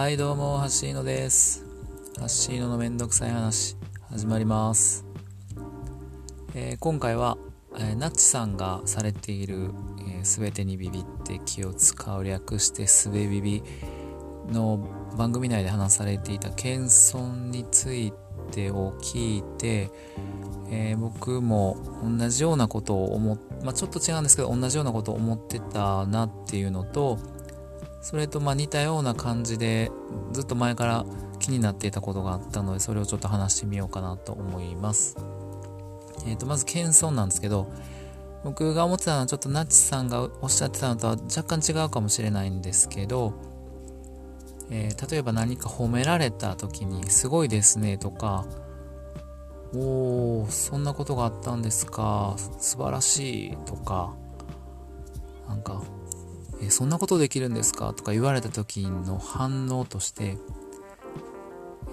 はいどうもハッシーノです。ハッシーノのめんどくさい話始まります、えー、今回は、えー、ナッチさんがされているすべ、えー、てにビビって気を使う略してすべビビの番組内で話されていた謙遜についてを聞いて、えー、僕も同じようなことを思っ、まあ、ちょっと違うんですけど同じようなことを思ってたなっていうのとそれとま似たような感じでずっと前から気になっていたことがあったのでそれをちょっと話してみようかなと思います。え、ー、とまず謙遜なんですけど僕が思ってたのはちょっとナッチさんがおっしゃってたのとは若干違うかもしれないんですけど、えー、例えば何か褒められた時に「すごいですね」とか「おーそんなことがあったんですか素晴らしい」とかなんかえそんなことできるんですか？とか言われた時の反応として、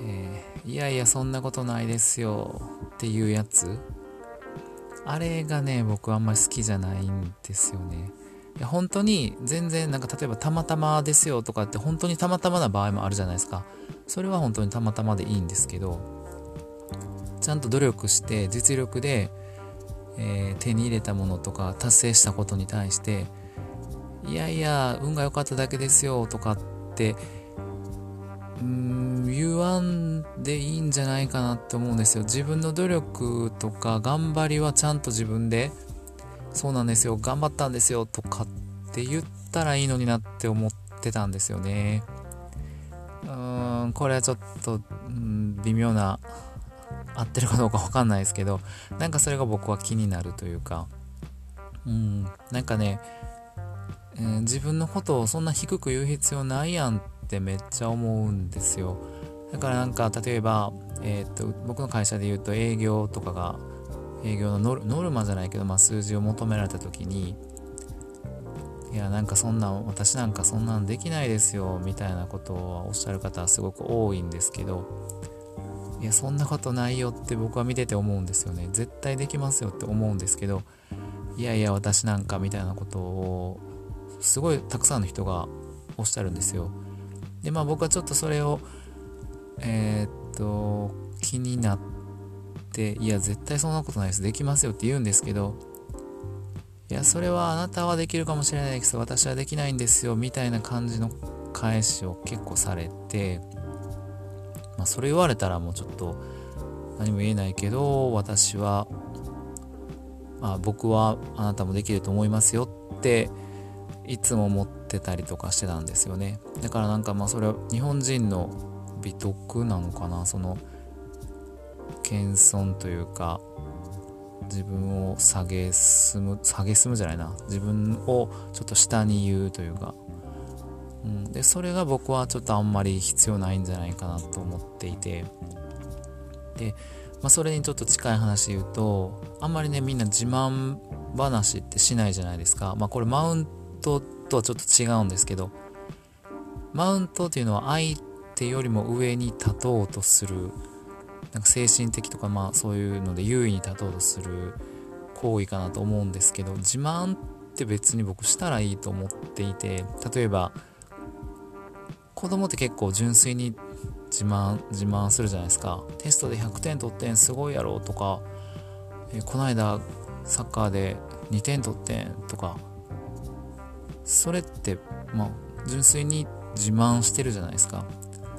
えー、いやいやそんなことないですよっていうやつ。あれがね僕あんまり好きじゃないんですよね。いや本当に全然なんか例えばたまたまですよとかって本当にたまたまな場合もあるじゃないですか。それは本当にたまたまでいいんですけどちゃんと努力して実力で、えー、手に入れたものとか達成したことに対していやいや、運が良かっただけですよとかって、うーん、言わんでいいんじゃないかなって思うんですよ。自分の努力とか頑張りはちゃんと自分で、そうなんですよ、頑張ったんですよとかって言ったらいいのになって思ってたんですよね。うーん、これはちょっと、うん、微妙な、合ってるかどうかわかんないですけど、なんかそれが僕は気になるというか、うん、なんかね、えー、自分のことをそんな低く言う必要ないやんってめっちゃ思うんですよ。だからなんか例えば、えー、っと僕の会社で言うと営業とかが営業のノルマじゃないけど、まあ、数字を求められた時にいやなんかそんな私なんかそんなんできないですよみたいなことをおっしゃる方はすごく多いんですけどいやそんなことないよって僕は見てて思うんですよね。絶対できますよって思うんですけどいやいや私なんかみたいなことをすごいたくさんの人がおっしゃるんですよ。でまあ僕はちょっとそれをえー、っと気になっていや絶対そんなことないです。できますよって言うんですけどいやそれはあなたはできるかもしれないです。けど私はできないんですよ。みたいな感じの返しを結構されてまあそれ言われたらもうちょっと何も言えないけど私はまあ僕はあなたもできると思いますよっていつも持ってたりとかしてたんですよね。だからなんかまあそれは日本人の美徳なのかな。その謙遜というか自分を下げすむ下げすむじゃないな。自分をちょっと下に言うというか、うん、でそれが僕はちょっとあんまり必要ないんじゃないかなと思っていて。で、まあ、それにちょっと近い話言うとあんまりねみんな自慢話ってしないじゃないですか。まあこれマウントとはちょっと違うんですけど、マウントっていうのは相手よりも上に立とうとする、なんか精神的とかまあそういうので優位に立とうとする行為かなと思うんですけど、自慢って別に僕したらいいと思っていて、例えば、子供って結構純粋に自慢、自慢するじゃないですか。テストで100点取ってんすごいやろとか、えこの間サッカーで2点取ってんとか、それってまあ純粋に自慢してるじゃないですか。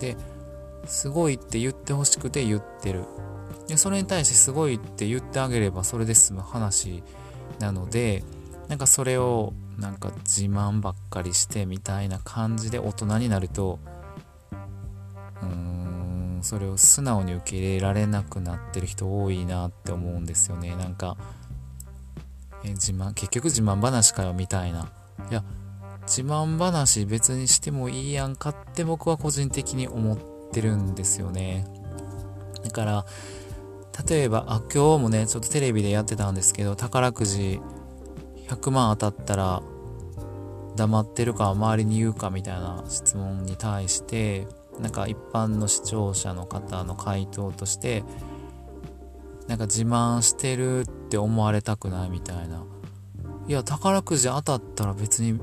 ですごいって言ってほしくて言ってる。でそれに対してすごいって言ってあげればそれで済む話なのでなんかそれをなんか自慢ばっかりしてみたいな感じで大人になるとうーんそれを素直に受け入れられなくなってる人多いなって思うんですよね。なんかえ自慢結局自慢話かよみたいな。いや自慢話別にしてもいいやんかって僕は個人的に思ってるんですよね。だから、例えば、あ、今日もね、ちょっとテレビでやってたんですけど、宝くじ100万当たったら、黙ってるか周りに言うかみたいな質問に対して、なんか一般の視聴者の方の回答として、なんか自慢してるって思われたくないみたいな。いや、宝くじ当たったら別に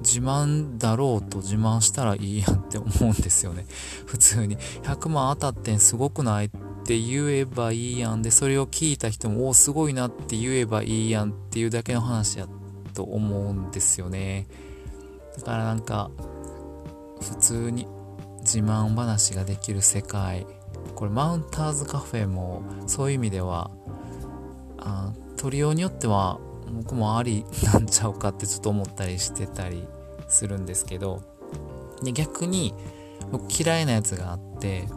自慢だろうと自慢したらいいやんって思うんですよね。普通に。100万当たってんすごくないって言えばいいやん。で、それを聞いた人も、おすごいなって言えばいいやんっていうだけの話やと思うんですよね。だからなんか、普通に自慢話ができる世界。これマウンターズカフェもそういう意味では、あ取りようによっては僕もありなんちゃうかってちょっと思ったりしてたりするんですけどで逆に僕嫌いなやつがあって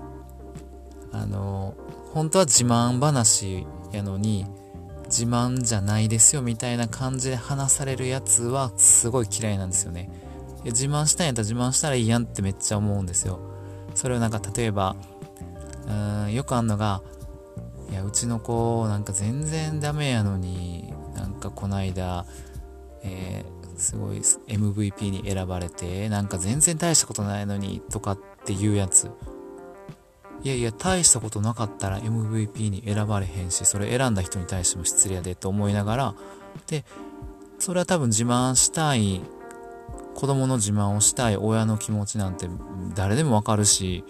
あの本当は自慢話やのに自慢じゃないですよみたいな感じで話されるやつはすごい嫌いなんですよね。自慢したんやったら自慢したらいいやんってめっちゃ思うんですよ。それをなんか例えばうーんよくあんのがいやうちの子なんか全然ダメやのになんかこないだ、えー、すごい MVP に選ばれて、なんか全然大したことないのにとかっていうやつ。いやいや、大したことなかったら MVP に選ばれへんし、それ選んだ人に対しても失礼やでと思いながら、で、それは多分自慢したい、子供の自慢をしたい親の気持ちなんて誰でもわかるし、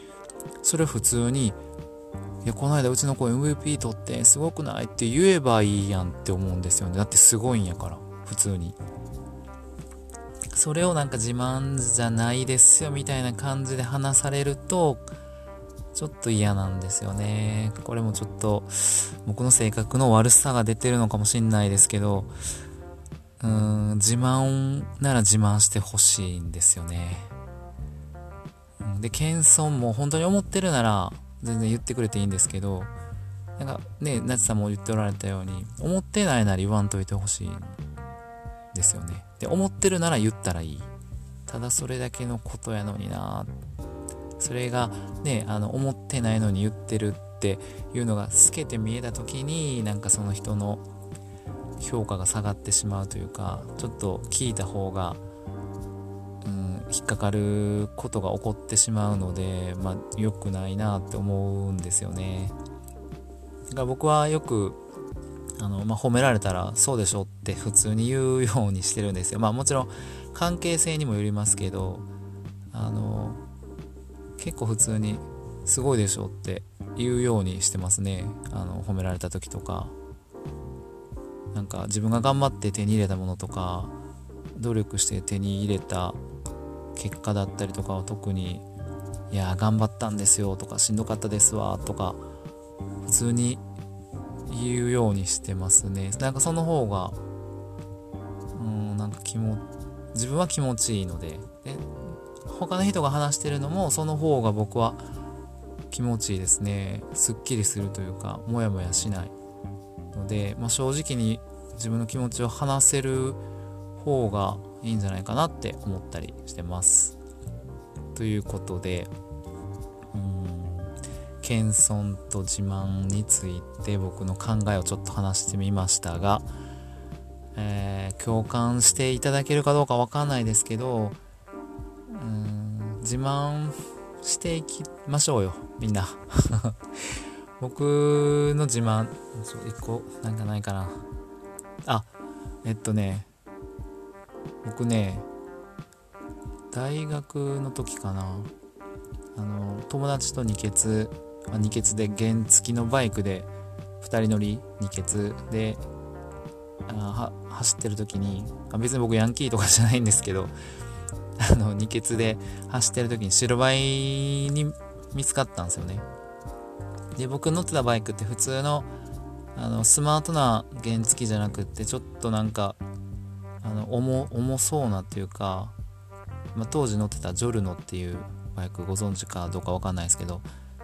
それ普通にいや、この間うちの子 MVP 取ってすごくない？って言えばいいやんって思うんですよね。だってすごいんやから、普通に。それをなんか自慢じゃないですよみたいな感じで話されると、ちょっと嫌なんですよね。これもちょっと僕の性格の悪さが出てるのかもしんないですけど、うーん、自慢なら自慢してほしいんですよね。で、謙遜も本当に思ってるなら、全然言ってくれていいんですけど、なんかね、なちさんも言っておられたように、思ってないなら言わんといてほしいですよね。で、思ってるなら言ったらいい。ただそれだけのことやのになそれがね、あの、思ってないのに言ってるっていうのが透けて見えた時に、なんかその人の評価が下がってしまうというか、ちょっと聞いた方が引っかかることが起こってしまうので、まあ、良くないなって思うんですよね。だから僕はよくあの、まあ、褒められたらそうでしょって普通に言うようにしてるんですよ。まあもちろん関係性にもよりますけど、あの、結構普通にすごいでしょって言うようにしてますね。あの、褒められた時とか。なんか自分が頑張って手に入れたものとか、努力して手に入れた結果だったりとかは特に「いや頑張ったんですよ」とか「しんどかったですわ」とか普通に言うようにしてますね。なんかその方がうんなんか気も自分は気持ちいいのでで他の人が話してるのもその方が僕は気持ちいいですね。すっきりするというかモヤモヤしないので、まあ、正直に自分の気持ちを話せる方がいいんじゃないかなって思ったりしてます。ということで、うん、謙遜と自慢について僕の考えをちょっと話してみましたが、えー、共感していただけるかどうかわかんないですけど、うん、自慢していきましょうよ、みんな。僕の自慢、一個なんかないかな。あ、えっとね、僕ね大学の時かな。あの友達と二欠、二欠で原付きのバイクで2人乗り二欠であ走ってる時にあ別に僕ヤンキーとかじゃないんですけど あの二欠で走ってる時に白バイに見つかったんですよね。で僕乗ってたバイクって普通のあのスマートな原付じゃなくってちょっとなんかあの重重そうなっていうか、まあ、当時乗ってたジョルノっていうバイクご存知かどうかわかんないですけど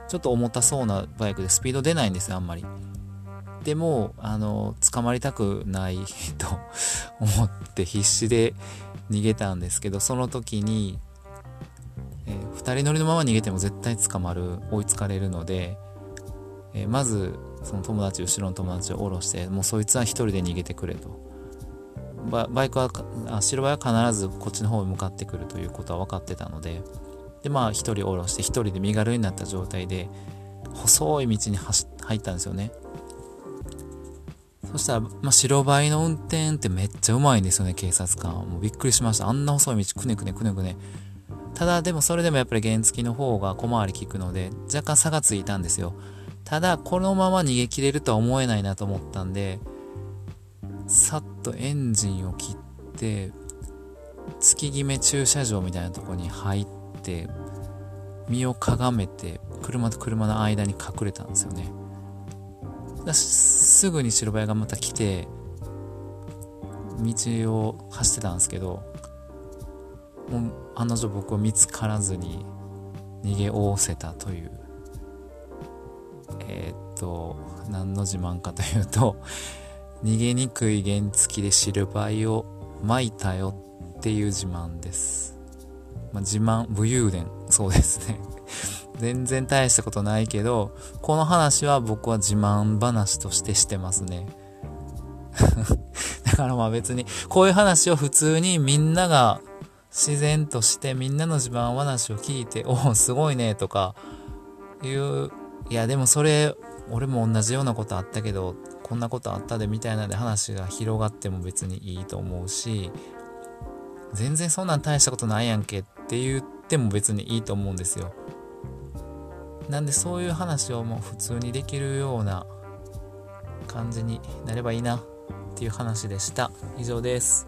ちょっと重たそうなバイクでスピード出ないんですよあんまり。でもあの捕まりたくないと 思って必死で逃げたんですけどその時に、えー、2人乗りのまま逃げても絶対捕まる追いつかれるので、えー、まずその友達後ろの友達を降ろしてもうそいつは1人で逃げてくれと。バイクは白バイは必ずこっちの方に向かってくるということは分かってたのででまあ1人下ろして1人で身軽になった状態で細い道に入ったんですよねそしたら、まあ、白バイの運転ってめっちゃうまいんですよね、警察官。もうびっくりしました。あんな細い道くねくねくねくね。ただ、でもそれでもやっぱり原付の方が小回り効くので、若干差がついたんですよ。ただ、このまま逃げ切れるとは思えないなと思ったんで、さっとエンジンを切って、月決め駐車場みたいなとこに入って、身をかがめて、車と車の間に隠れたんですよね。すぐに白バイがまた来て道を走ってたんですけどもう案の定僕は見つからずに逃げおおせたというえー、っと何の自慢かというと逃げにくい原付で白バイを撒いたよっていう自慢です、まあ、自慢武勇伝。そうですね。全然大したことないけど、この話は僕は自慢話としてしてますね。だからまあ別に、こういう話を普通にみんなが自然としてみんなの自慢話を聞いて、おお、すごいねとかいう、いやでもそれ、俺も同じようなことあったけど、こんなことあったでみたいなで話が広がっても別にいいと思うし、全然そんなん大したことないやんけって言っても別にいいと思うんですよ。なんでそういう話をもう普通にできるような感じになればいいなっていう話でした以上です